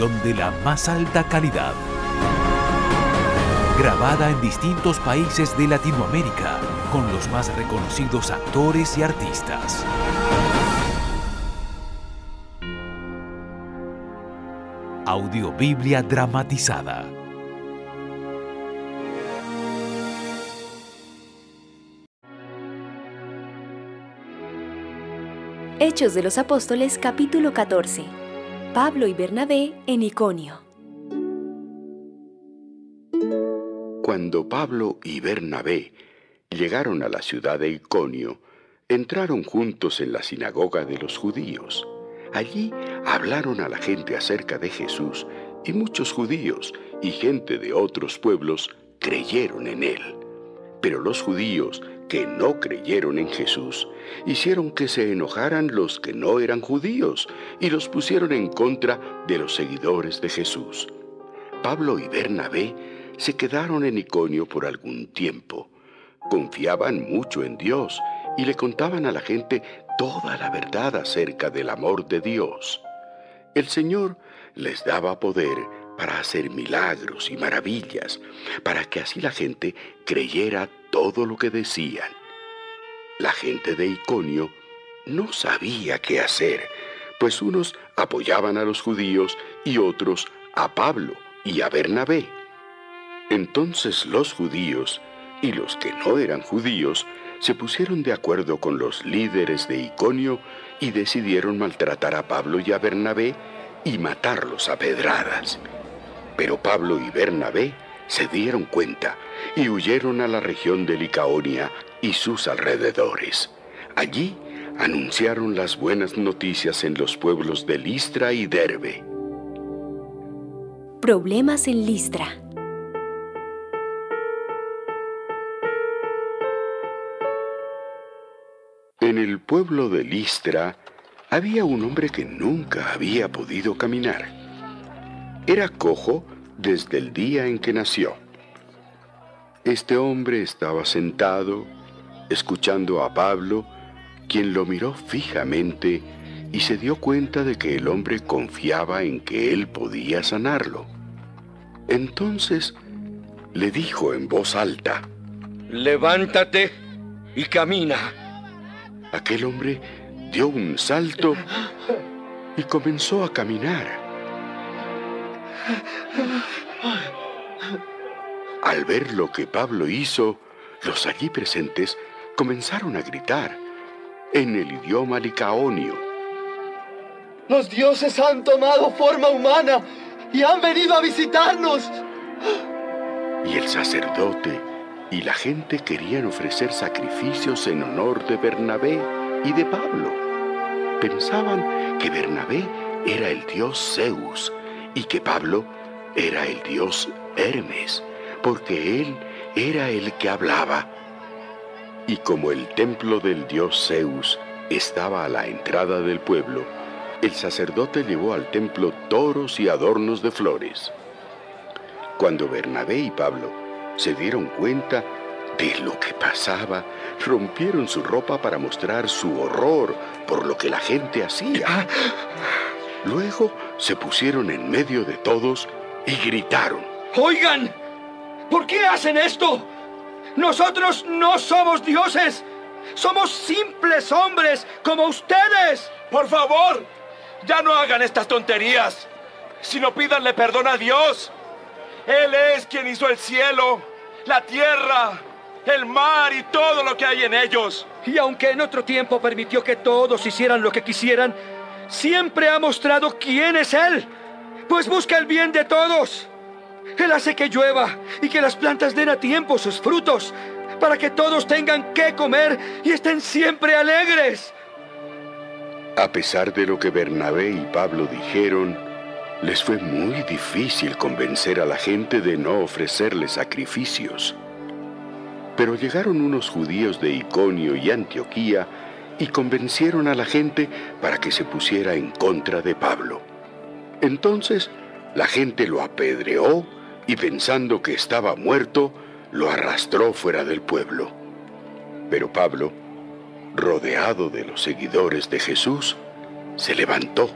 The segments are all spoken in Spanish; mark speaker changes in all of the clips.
Speaker 1: De la más alta calidad. Grabada en distintos países de Latinoamérica con los más reconocidos actores y artistas. Audiobiblia dramatizada.
Speaker 2: Hechos de los Apóstoles capítulo 14 Pablo y Bernabé en Iconio.
Speaker 3: Cuando Pablo y Bernabé llegaron a la ciudad de Iconio, entraron juntos en la sinagoga de los judíos. Allí hablaron a la gente acerca de Jesús y muchos judíos y gente de otros pueblos creyeron en él. Pero los judíos que no creyeron en Jesús hicieron que se enojaran los que no eran judíos y los pusieron en contra de los seguidores de Jesús. Pablo y Bernabé se quedaron en Iconio por algún tiempo. Confiaban mucho en Dios y le contaban a la gente toda la verdad acerca del amor de Dios. El Señor les daba poder para hacer milagros y maravillas, para que así la gente creyera todo lo que decían. La gente de Iconio no sabía qué hacer, pues unos apoyaban a los judíos y otros a Pablo y a Bernabé. Entonces los judíos y los que no eran judíos se pusieron de acuerdo con los líderes de Iconio y decidieron maltratar a Pablo y a Bernabé y matarlos a pedradas. Pero Pablo y Bernabé se dieron cuenta y huyeron a la región de Licaonia y sus alrededores. Allí anunciaron las buenas noticias en los pueblos de Listra y Derbe.
Speaker 2: Problemas en Listra.
Speaker 3: En el pueblo de Listra había un hombre que nunca había podido caminar. Era cojo desde el día en que nació. Este hombre estaba sentado, escuchando a Pablo, quien lo miró fijamente y se dio cuenta de que el hombre confiaba en que él podía sanarlo. Entonces le dijo en voz alta,
Speaker 4: Levántate y camina.
Speaker 3: Aquel hombre dio un salto y comenzó a caminar. Al ver lo que Pablo hizo, los allí presentes comenzaron a gritar en el idioma licaonio.
Speaker 5: Los dioses han tomado forma humana y han venido a visitarnos.
Speaker 3: Y el sacerdote y la gente querían ofrecer sacrificios en honor de Bernabé y de Pablo. Pensaban que Bernabé era el dios Zeus y que Pablo era el dios Hermes, porque él era el que hablaba. Y como el templo del dios Zeus estaba a la entrada del pueblo, el sacerdote llevó al templo toros y adornos de flores. Cuando Bernabé y Pablo se dieron cuenta de lo que pasaba, rompieron su ropa para mostrar su horror por lo que la gente hacía. Luego se pusieron en medio de todos y gritaron.
Speaker 4: Oigan, ¿por qué hacen esto? Nosotros no somos dioses. Somos simples hombres como ustedes.
Speaker 6: Por favor, ya no hagan estas tonterías, sino pídanle perdón a Dios. Él es quien hizo el cielo, la tierra, el mar y todo lo que hay en ellos.
Speaker 4: Y aunque en otro tiempo permitió que todos hicieran lo que quisieran, siempre ha mostrado quién es Él pues busca el bien de todos. Él hace que llueva y que las plantas den a tiempo sus frutos, para que todos tengan que comer y estén siempre alegres.
Speaker 3: A pesar de lo que Bernabé y Pablo dijeron, les fue muy difícil convencer a la gente de no ofrecerle sacrificios. Pero llegaron unos judíos de Iconio y Antioquía y convencieron a la gente para que se pusiera en contra de Pablo. Entonces la gente lo apedreó y pensando que estaba muerto, lo arrastró fuera del pueblo. Pero Pablo, rodeado de los seguidores de Jesús, se levantó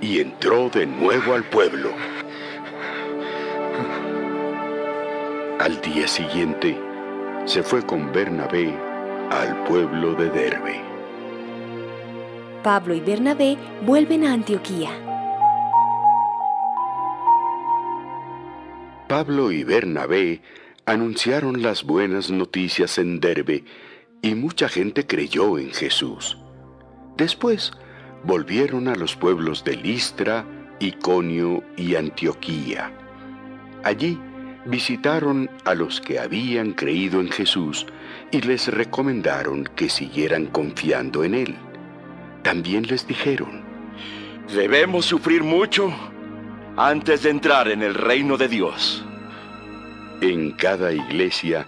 Speaker 3: y entró de nuevo al pueblo. Al día siguiente, se fue con Bernabé al pueblo de Derbe.
Speaker 2: Pablo y Bernabé vuelven a Antioquía.
Speaker 3: Pablo y Bernabé anunciaron las buenas noticias en Derbe y mucha gente creyó en Jesús. Después volvieron a los pueblos de Listra, Iconio y Antioquía. Allí visitaron a los que habían creído en Jesús y les recomendaron que siguieran confiando en Él. También les dijeron,
Speaker 6: Debemos sufrir mucho antes de entrar en el reino de Dios.
Speaker 3: En cada iglesia,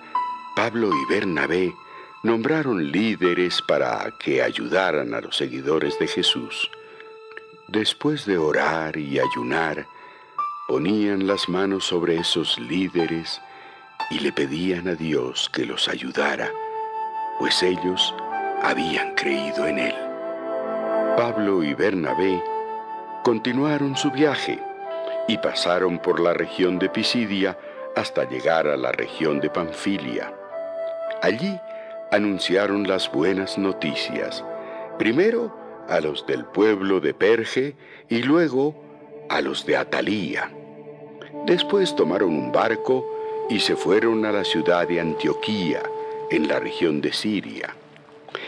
Speaker 3: Pablo y Bernabé nombraron líderes para que ayudaran a los seguidores de Jesús. Después de orar y ayunar, ponían las manos sobre esos líderes y le pedían a Dios que los ayudara, pues ellos habían creído en Él. Pablo y Bernabé continuaron su viaje y pasaron por la región de Pisidia hasta llegar a la región de Panfilia. Allí anunciaron las buenas noticias, primero a los del pueblo de Perge y luego a los de Atalía. Después tomaron un barco y se fueron a la ciudad de Antioquía, en la región de Siria.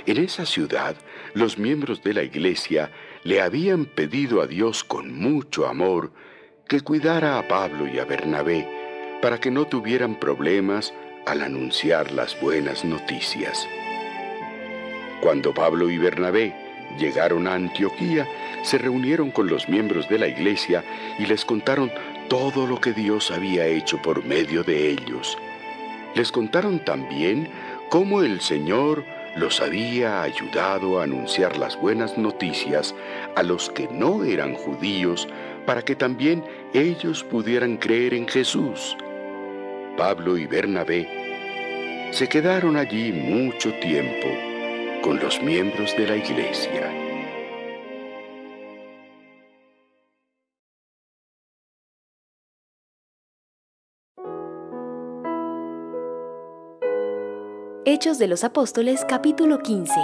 Speaker 3: En esa ciudad, los miembros de la iglesia le habían pedido a Dios con mucho amor que cuidara a Pablo y a Bernabé para que no tuvieran problemas al anunciar las buenas noticias. Cuando Pablo y Bernabé llegaron a Antioquía, se reunieron con los miembros de la iglesia y les contaron todo lo que Dios había hecho por medio de ellos. Les contaron también cómo el Señor los había ayudado a anunciar las buenas noticias a los que no eran judíos para que también ellos pudieran creer en Jesús. Pablo y Bernabé se quedaron allí mucho tiempo con los miembros de la iglesia.
Speaker 2: Hechos de los Apóstoles capítulo 15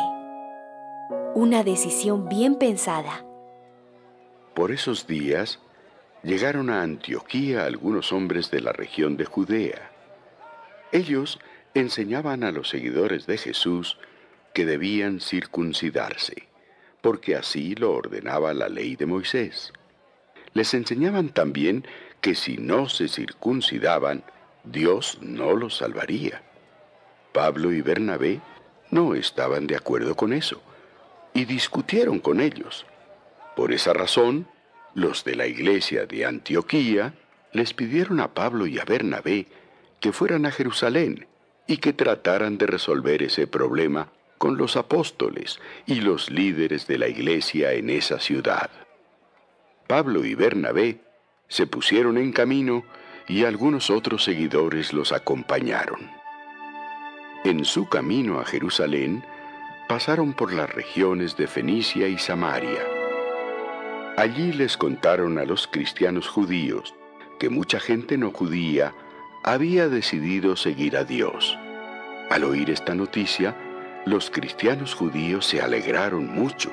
Speaker 2: Una decisión bien pensada.
Speaker 3: Por esos días llegaron a Antioquía algunos hombres de la región de Judea. Ellos enseñaban a los seguidores de Jesús que debían circuncidarse, porque así lo ordenaba la ley de Moisés. Les enseñaban también que si no se circuncidaban, Dios no los salvaría. Pablo y Bernabé no estaban de acuerdo con eso y discutieron con ellos. Por esa razón, los de la iglesia de Antioquía les pidieron a Pablo y a Bernabé que fueran a Jerusalén y que trataran de resolver ese problema con los apóstoles y los líderes de la iglesia en esa ciudad. Pablo y Bernabé se pusieron en camino y algunos otros seguidores los acompañaron. En su camino a Jerusalén, pasaron por las regiones de Fenicia y Samaria. Allí les contaron a los cristianos judíos que mucha gente no judía había decidido seguir a Dios. Al oír esta noticia, los cristianos judíos se alegraron mucho.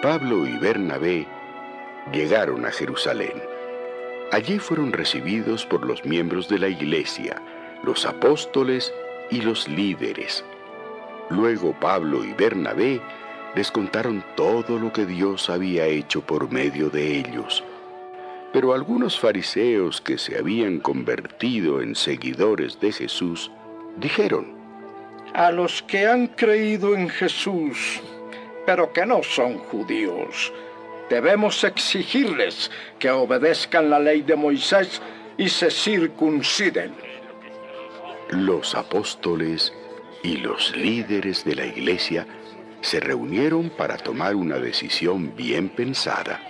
Speaker 3: Pablo y Bernabé llegaron a Jerusalén. Allí fueron recibidos por los miembros de la iglesia, los apóstoles y los líderes. Luego Pablo y Bernabé les contaron todo lo que Dios había hecho por medio de ellos. Pero algunos fariseos que se habían convertido en seguidores de Jesús dijeron,
Speaker 7: A los que han creído en Jesús, pero que no son judíos, debemos exigirles que obedezcan la ley de Moisés y se circunciden.
Speaker 3: Los apóstoles y los líderes de la iglesia se reunieron para tomar una decisión bien pensada.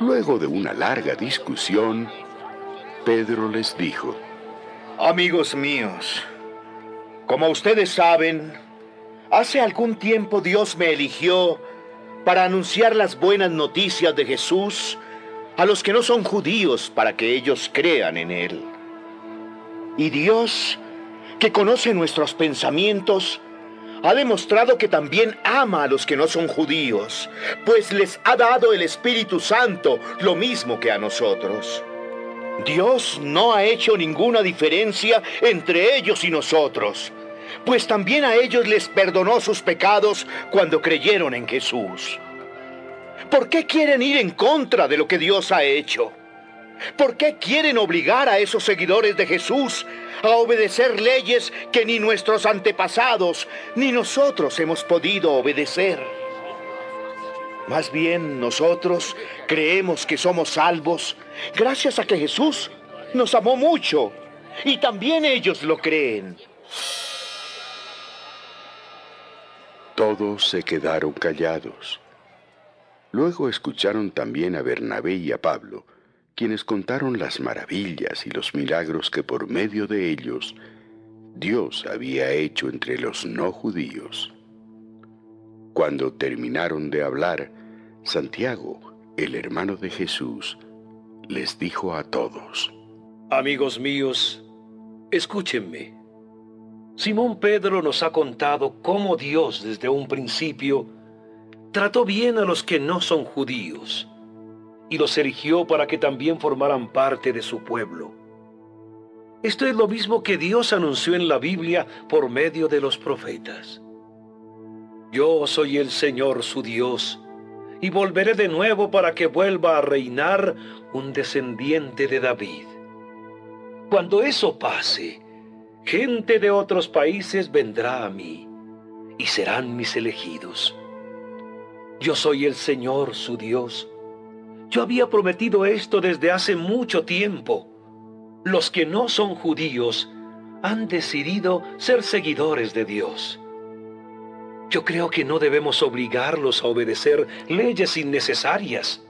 Speaker 3: Luego de una larga discusión, Pedro les dijo,
Speaker 8: Amigos míos, como ustedes saben, hace algún tiempo Dios me eligió para anunciar las buenas noticias de Jesús a los que no son judíos para que ellos crean en Él. Y Dios, que conoce nuestros pensamientos, ha demostrado que también ama a los que no son judíos, pues les ha dado el Espíritu Santo lo mismo que a nosotros. Dios no ha hecho ninguna diferencia entre ellos y nosotros, pues también a ellos les perdonó sus pecados cuando creyeron en Jesús. ¿Por qué quieren ir en contra de lo que Dios ha hecho? ¿Por qué quieren obligar a esos seguidores de Jesús a obedecer leyes que ni nuestros antepasados ni nosotros hemos podido obedecer? Más bien nosotros creemos que somos salvos gracias a que Jesús nos amó mucho y también ellos lo creen.
Speaker 3: Todos se quedaron callados. Luego escucharon también a Bernabé y a Pablo, quienes contaron las maravillas y los milagros que por medio de ellos Dios había hecho entre los no judíos. Cuando terminaron de hablar, Santiago, el hermano de Jesús, les dijo a todos,
Speaker 9: Amigos míos, escúchenme. Simón Pedro nos ha contado cómo Dios desde un principio trató bien a los que no son judíos y los eligió para que también formaran parte de su pueblo. Esto es lo mismo que Dios anunció en la Biblia por medio de los profetas. Yo soy el Señor su Dios, y volveré de nuevo para que vuelva a reinar un descendiente de David. Cuando eso pase, gente de otros países vendrá a mí, y serán mis elegidos. Yo soy el Señor su Dios, yo había prometido esto desde hace mucho tiempo. Los que no son judíos han decidido ser seguidores de Dios. Yo creo que no debemos obligarlos a obedecer leyes innecesarias.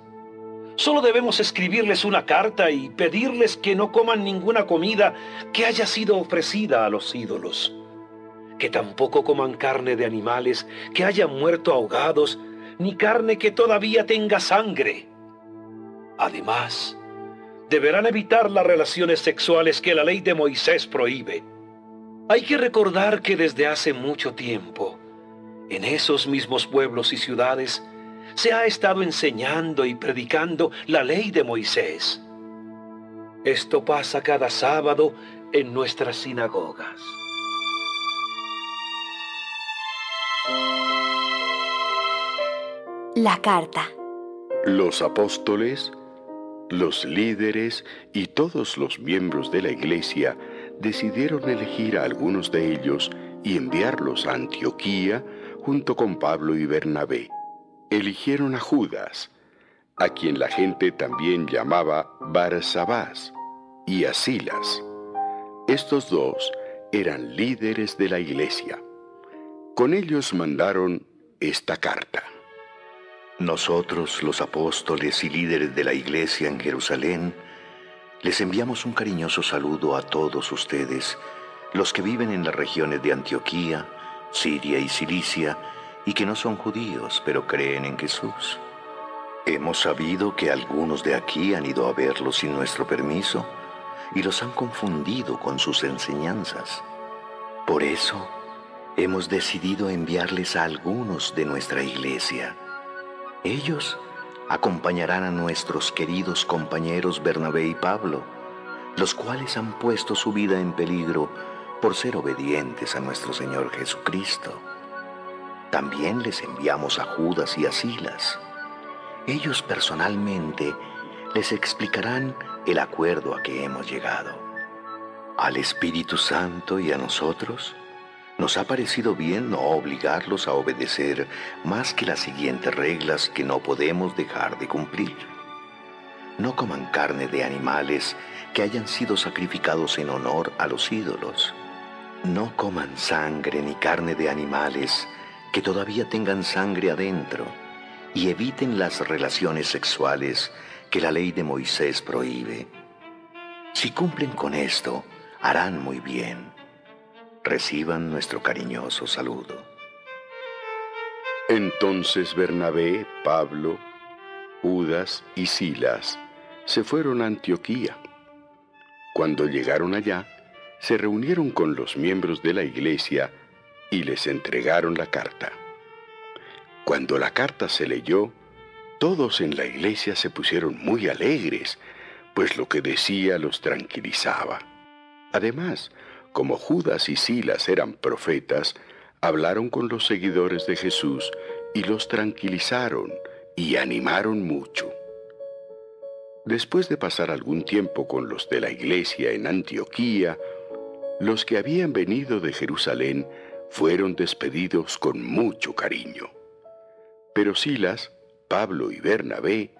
Speaker 9: Solo debemos escribirles una carta y pedirles que no coman ninguna comida que haya sido ofrecida a los ídolos. Que tampoco coman carne de animales que hayan muerto ahogados, ni carne que todavía tenga sangre. Además, deberán evitar las relaciones sexuales que la ley de Moisés prohíbe. Hay que recordar que desde hace mucho tiempo, en esos mismos pueblos y ciudades, se ha estado enseñando y predicando la ley de Moisés. Esto pasa cada sábado en nuestras sinagogas.
Speaker 2: La carta.
Speaker 3: Los apóstoles los líderes y todos los miembros de la iglesia decidieron elegir a algunos de ellos y enviarlos a Antioquía junto con Pablo y Bernabé. Eligieron a Judas, a quien la gente también llamaba Barsabás, y a Silas. Estos dos eran líderes de la iglesia. Con ellos mandaron esta carta.
Speaker 10: Nosotros, los apóstoles y líderes de la iglesia en Jerusalén, les enviamos un cariñoso saludo a todos ustedes, los que viven en las regiones de Antioquía, Siria y Cilicia, y que no son judíos, pero creen en Jesús. Hemos sabido que algunos de aquí han ido a verlos sin nuestro permiso y los han confundido con sus enseñanzas. Por eso, hemos decidido enviarles a algunos de nuestra iglesia ellos acompañarán a nuestros queridos compañeros Bernabé y Pablo, los cuales han puesto su vida en peligro por ser obedientes a nuestro Señor Jesucristo. También les enviamos a Judas y a Silas. Ellos personalmente les explicarán el acuerdo a que hemos llegado. Al Espíritu Santo y a nosotros nos ha parecido bien no obligarlos a obedecer más que las siguientes reglas que no podemos dejar de cumplir. No coman carne de animales que hayan sido sacrificados en honor a los ídolos. No coman sangre ni carne de animales que todavía tengan sangre adentro y eviten las relaciones sexuales que la ley de Moisés prohíbe. Si cumplen con esto, harán muy bien. Reciban nuestro cariñoso saludo.
Speaker 3: Entonces Bernabé, Pablo, Judas y Silas se fueron a Antioquía. Cuando llegaron allá, se reunieron con los miembros de la iglesia y les entregaron la carta. Cuando la carta se leyó, todos en la iglesia se pusieron muy alegres, pues lo que decía los tranquilizaba. Además, como Judas y Silas eran profetas, hablaron con los seguidores de Jesús y los tranquilizaron y animaron mucho. Después de pasar algún tiempo con los de la iglesia en Antioquía, los que habían venido de Jerusalén fueron despedidos con mucho cariño. Pero Silas Pablo y Bernabé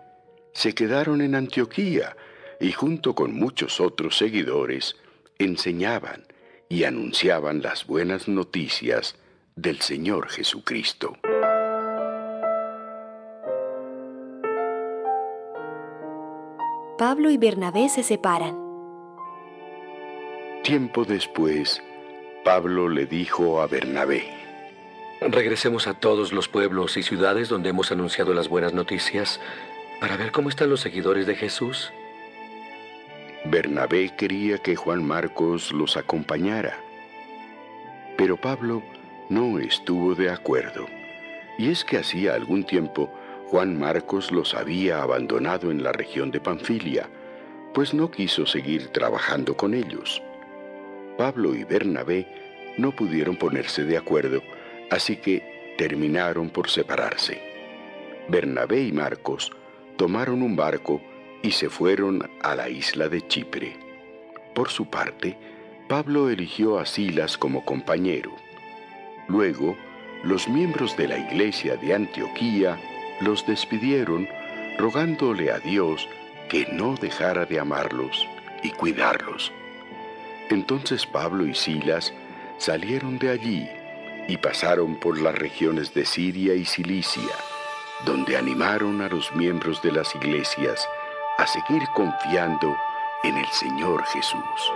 Speaker 3: se quedaron en Antioquía y junto con muchos otros seguidores enseñaban y anunciaban las buenas noticias del Señor Jesucristo.
Speaker 2: Pablo y Bernabé se separan.
Speaker 3: Tiempo después, Pablo le dijo a Bernabé,
Speaker 11: Regresemos a todos los pueblos y ciudades donde hemos anunciado las buenas noticias para ver cómo están los seguidores de Jesús.
Speaker 3: Bernabé quería que Juan Marcos los acompañara, pero Pablo no estuvo de acuerdo. Y es que hacía algún tiempo Juan Marcos los había abandonado en la región de Panfilia, pues no quiso seguir trabajando con ellos. Pablo y Bernabé no pudieron ponerse de acuerdo Así que terminaron por separarse. Bernabé y Marcos tomaron un barco y se fueron a la isla de Chipre. Por su parte, Pablo eligió a Silas como compañero. Luego, los miembros de la iglesia de Antioquía los despidieron rogándole a Dios que no dejara de amarlos y cuidarlos. Entonces Pablo y Silas salieron de allí y pasaron por las regiones de Siria y Cilicia, donde animaron a los miembros de las iglesias a seguir confiando en el Señor Jesús.